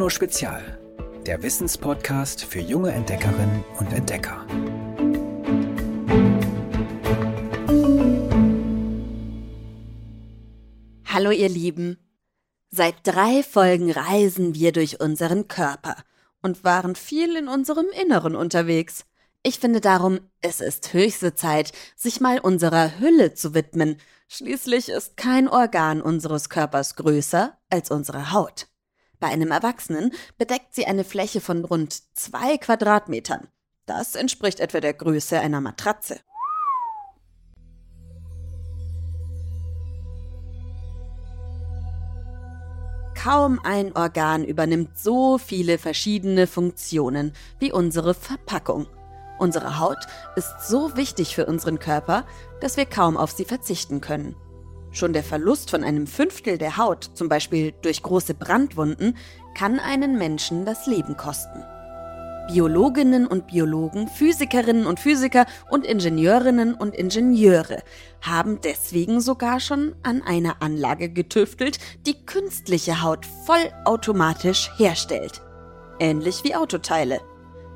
Bruno Spezial, der Wissenspodcast für junge Entdeckerinnen und Entdecker. Hallo ihr Lieben. Seit drei Folgen reisen wir durch unseren Körper und waren viel in unserem Inneren unterwegs. Ich finde darum, es ist höchste Zeit, sich mal unserer Hülle zu widmen. Schließlich ist kein Organ unseres Körpers größer als unsere Haut. Bei einem Erwachsenen bedeckt sie eine Fläche von rund zwei Quadratmetern. Das entspricht etwa der Größe einer Matratze. Kaum ein Organ übernimmt so viele verschiedene Funktionen wie unsere Verpackung. Unsere Haut ist so wichtig für unseren Körper, dass wir kaum auf sie verzichten können. Schon der Verlust von einem Fünftel der Haut, zum Beispiel durch große Brandwunden, kann einen Menschen das Leben kosten. Biologinnen und Biologen, Physikerinnen und Physiker und Ingenieurinnen und Ingenieure haben deswegen sogar schon an einer Anlage getüftelt, die künstliche Haut vollautomatisch herstellt. Ähnlich wie Autoteile.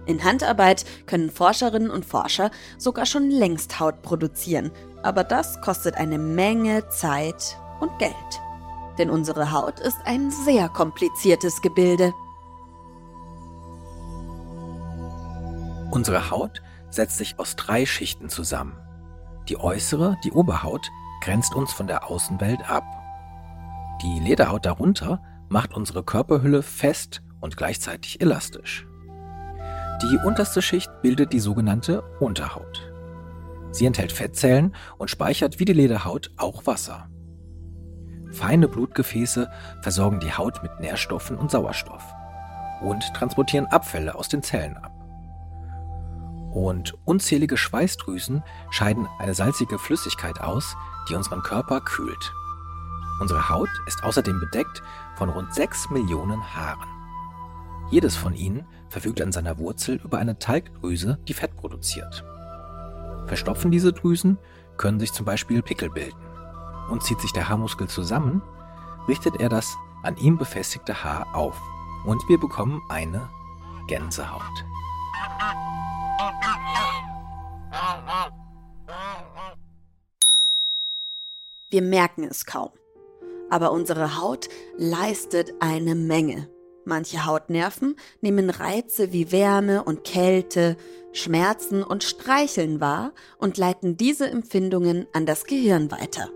In Handarbeit können Forscherinnen und Forscher sogar schon längst Haut produzieren, aber das kostet eine Menge Zeit und Geld. Denn unsere Haut ist ein sehr kompliziertes Gebilde. Unsere Haut setzt sich aus drei Schichten zusammen. Die äußere, die Oberhaut, grenzt uns von der Außenwelt ab. Die Lederhaut darunter macht unsere Körperhülle fest und gleichzeitig elastisch. Die unterste Schicht bildet die sogenannte Unterhaut. Sie enthält Fettzellen und speichert wie die Lederhaut auch Wasser. Feine Blutgefäße versorgen die Haut mit Nährstoffen und Sauerstoff und transportieren Abfälle aus den Zellen ab. Und unzählige Schweißdrüsen scheiden eine salzige Flüssigkeit aus, die unseren Körper kühlt. Unsere Haut ist außerdem bedeckt von rund 6 Millionen Haaren. Jedes von ihnen verfügt an seiner Wurzel über eine Talgdrüse, die Fett produziert. Verstopfen diese Drüsen, können sich zum Beispiel Pickel bilden. Und zieht sich der Haarmuskel zusammen, richtet er das an ihm befestigte Haar auf. Und wir bekommen eine Gänsehaut. Wir merken es kaum. Aber unsere Haut leistet eine Menge. Manche Hautnerven nehmen Reize wie Wärme und Kälte, Schmerzen und Streicheln wahr und leiten diese Empfindungen an das Gehirn weiter.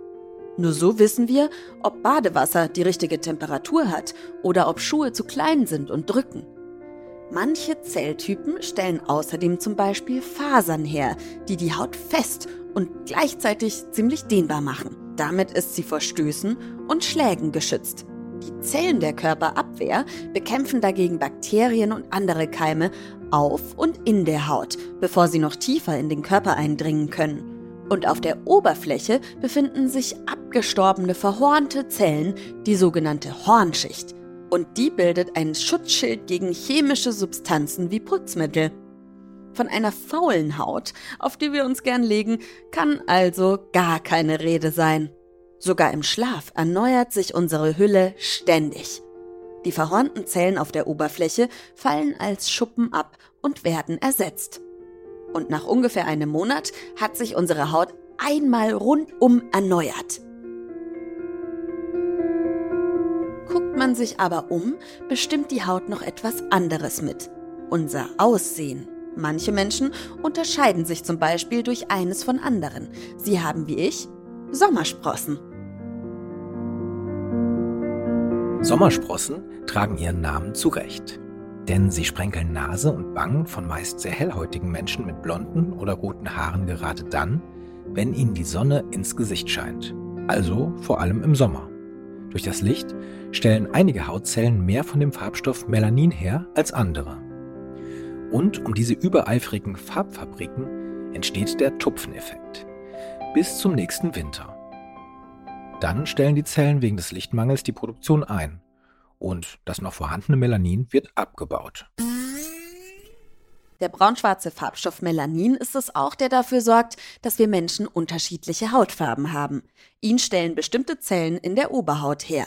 Nur so wissen wir, ob Badewasser die richtige Temperatur hat oder ob Schuhe zu klein sind und drücken. Manche Zelltypen stellen außerdem zum Beispiel Fasern her, die die Haut fest und gleichzeitig ziemlich dehnbar machen. Damit ist sie vor Stößen und Schlägen geschützt. Die Zellen der Körperabwehr bekämpfen dagegen Bakterien und andere Keime auf und in der Haut, bevor sie noch tiefer in den Körper eindringen können. Und auf der Oberfläche befinden sich abgestorbene, verhornte Zellen, die sogenannte Hornschicht. Und die bildet ein Schutzschild gegen chemische Substanzen wie Putzmittel. Von einer faulen Haut, auf die wir uns gern legen, kann also gar keine Rede sein. Sogar im Schlaf erneuert sich unsere Hülle ständig. Die verhornten Zellen auf der Oberfläche fallen als Schuppen ab und werden ersetzt. Und nach ungefähr einem Monat hat sich unsere Haut einmal rundum erneuert. Guckt man sich aber um, bestimmt die Haut noch etwas anderes mit. Unser Aussehen. Manche Menschen unterscheiden sich zum Beispiel durch eines von anderen. Sie haben wie ich Sommersprossen. Sommersprossen tragen ihren Namen zurecht. Denn sie sprenkeln Nase und Wangen von meist sehr hellhäutigen Menschen mit blonden oder roten Haaren gerade dann, wenn ihnen die Sonne ins Gesicht scheint. Also vor allem im Sommer. Durch das Licht stellen einige Hautzellen mehr von dem Farbstoff Melanin her als andere. Und um diese übereifrigen Farbfabriken entsteht der Tupfeneffekt. Bis zum nächsten Winter. Dann stellen die Zellen wegen des Lichtmangels die Produktion ein und das noch vorhandene Melanin wird abgebaut. Der braunschwarze Farbstoff Melanin ist es auch, der dafür sorgt, dass wir Menschen unterschiedliche Hautfarben haben. Ihn stellen bestimmte Zellen in der Oberhaut her.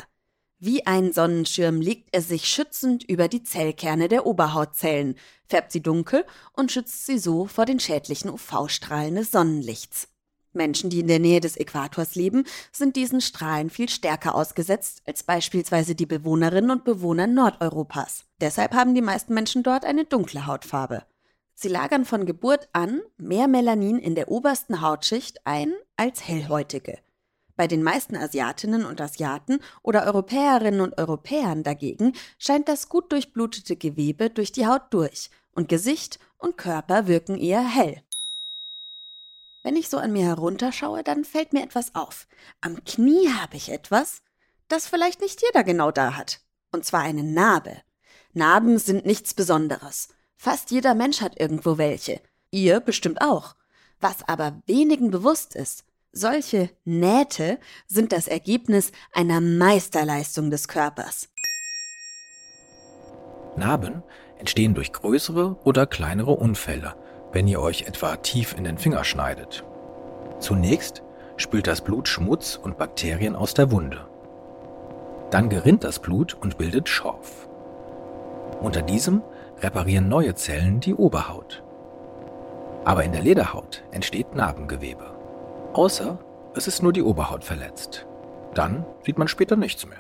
Wie ein Sonnenschirm legt er sich schützend über die Zellkerne der Oberhautzellen, färbt sie dunkel und schützt sie so vor den schädlichen UV-Strahlen des Sonnenlichts. Menschen, die in der Nähe des Äquators leben, sind diesen Strahlen viel stärker ausgesetzt als beispielsweise die Bewohnerinnen und Bewohner Nordeuropas. Deshalb haben die meisten Menschen dort eine dunkle Hautfarbe. Sie lagern von Geburt an mehr Melanin in der obersten Hautschicht ein als Hellhäutige. Bei den meisten Asiatinnen und Asiaten oder Europäerinnen und Europäern dagegen scheint das gut durchblutete Gewebe durch die Haut durch und Gesicht und Körper wirken eher hell. Wenn ich so an mir herunterschaue, dann fällt mir etwas auf. Am Knie habe ich etwas, das vielleicht nicht jeder genau da hat. Und zwar eine Narbe. Narben sind nichts Besonderes. Fast jeder Mensch hat irgendwo welche. Ihr bestimmt auch. Was aber wenigen bewusst ist, solche Nähte sind das Ergebnis einer Meisterleistung des Körpers. Narben entstehen durch größere oder kleinere Unfälle, wenn ihr euch etwa tief in den Finger schneidet. Zunächst spült das Blut Schmutz und Bakterien aus der Wunde. Dann gerinnt das Blut und bildet Schorf. Unter diesem reparieren neue Zellen die Oberhaut. Aber in der Lederhaut entsteht Narbengewebe. Außer es ist nur die Oberhaut verletzt. Dann sieht man später nichts mehr.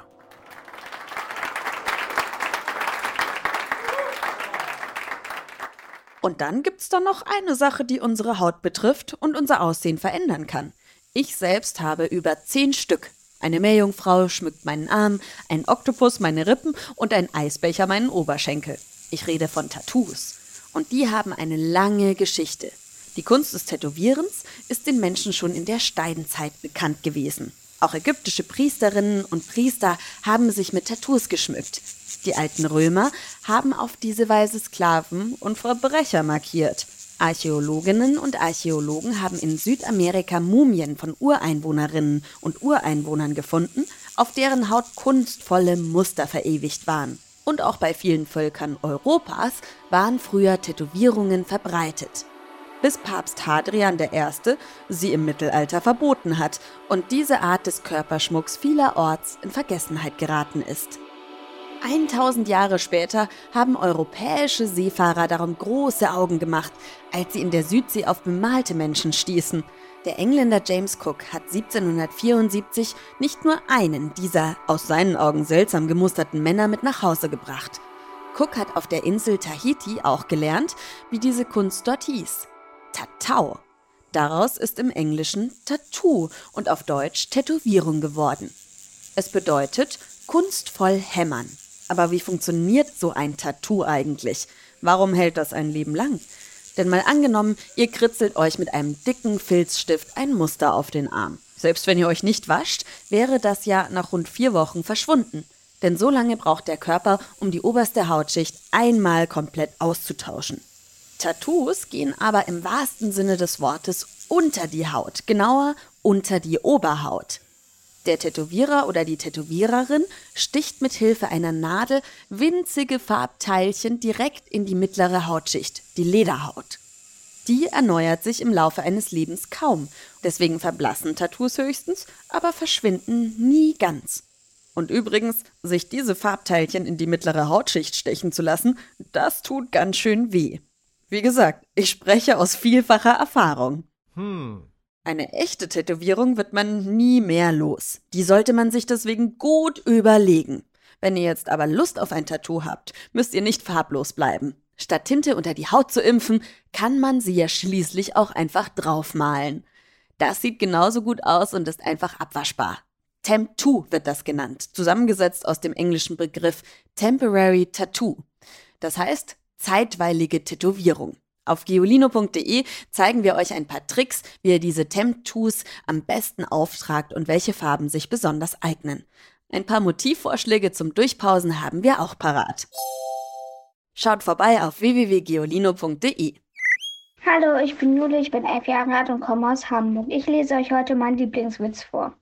Und dann gibt's da noch eine Sache, die unsere Haut betrifft und unser Aussehen verändern kann. Ich selbst habe über zehn Stück. Eine Meerjungfrau schmückt meinen Arm, ein Oktopus meine Rippen und ein Eisbecher meinen Oberschenkel. Ich rede von Tattoos. Und die haben eine lange Geschichte. Die Kunst des Tätowierens ist den Menschen schon in der Steinzeit bekannt gewesen. Auch ägyptische Priesterinnen und Priester haben sich mit Tattoos geschmückt. Die alten Römer haben auf diese Weise Sklaven und Verbrecher markiert. Archäologinnen und Archäologen haben in Südamerika Mumien von Ureinwohnerinnen und Ureinwohnern gefunden, auf deren Haut kunstvolle Muster verewigt waren. Und auch bei vielen Völkern Europas waren früher Tätowierungen verbreitet bis Papst Hadrian I. sie im Mittelalter verboten hat und diese Art des Körperschmucks vielerorts in Vergessenheit geraten ist. 1000 Jahre später haben europäische Seefahrer darum große Augen gemacht, als sie in der Südsee auf bemalte Menschen stießen. Der Engländer James Cook hat 1774 nicht nur einen dieser aus seinen Augen seltsam gemusterten Männer mit nach Hause gebracht. Cook hat auf der Insel Tahiti auch gelernt, wie diese Kunst dort hieß. Tatau. Daraus ist im Englischen Tattoo und auf Deutsch Tätowierung geworden. Es bedeutet kunstvoll hämmern. Aber wie funktioniert so ein Tattoo eigentlich? Warum hält das ein Leben lang? Denn mal angenommen, ihr kritzelt euch mit einem dicken Filzstift ein Muster auf den Arm. Selbst wenn ihr euch nicht wascht, wäre das ja nach rund vier Wochen verschwunden. Denn so lange braucht der Körper, um die oberste Hautschicht einmal komplett auszutauschen. Tattoos gehen aber im wahrsten Sinne des Wortes unter die Haut, genauer unter die Oberhaut. Der Tätowierer oder die Tätowiererin sticht mit Hilfe einer Nadel winzige Farbteilchen direkt in die mittlere Hautschicht, die Lederhaut. Die erneuert sich im Laufe eines Lebens kaum, deswegen verblassen Tattoos höchstens, aber verschwinden nie ganz. Und übrigens, sich diese Farbteilchen in die mittlere Hautschicht stechen zu lassen, das tut ganz schön weh. Wie gesagt, ich spreche aus vielfacher Erfahrung. Hm. Eine echte Tätowierung wird man nie mehr los. Die sollte man sich deswegen gut überlegen. Wenn ihr jetzt aber Lust auf ein Tattoo habt, müsst ihr nicht farblos bleiben. Statt Tinte unter die Haut zu impfen, kann man sie ja schließlich auch einfach draufmalen. Das sieht genauso gut aus und ist einfach abwaschbar. Temp2 wird das genannt, zusammengesetzt aus dem englischen Begriff Temporary Tattoo. Das heißt, zeitweilige Tätowierung. Auf geolino.de zeigen wir euch ein paar Tricks, wie ihr diese Temp-Tus am besten auftragt und welche Farben sich besonders eignen. Ein paar Motivvorschläge zum Durchpausen haben wir auch parat. Schaut vorbei auf www.geolino.de. Hallo, ich bin Jule, ich bin elf Jahre alt und komme aus Hamburg. Ich lese euch heute meinen Lieblingswitz vor.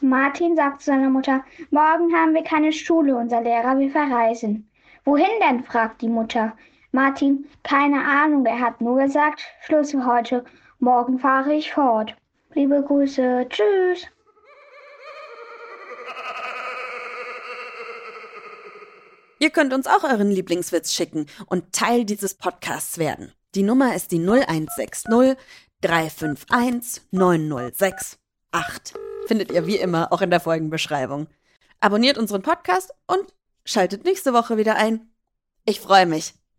Martin sagt zu seiner Mutter, morgen haben wir keine Schule, unser Lehrer will verreisen. Wohin denn? fragt die Mutter. Martin, keine Ahnung, er hat nur gesagt, Schluss für heute, morgen fahre ich fort. Liebe Grüße, tschüss. Ihr könnt uns auch euren Lieblingswitz schicken und Teil dieses Podcasts werden. Die Nummer ist die 0160 351 9068. Findet ihr wie immer auch in der Folgenbeschreibung. Abonniert unseren Podcast und schaltet nächste Woche wieder ein. Ich freue mich.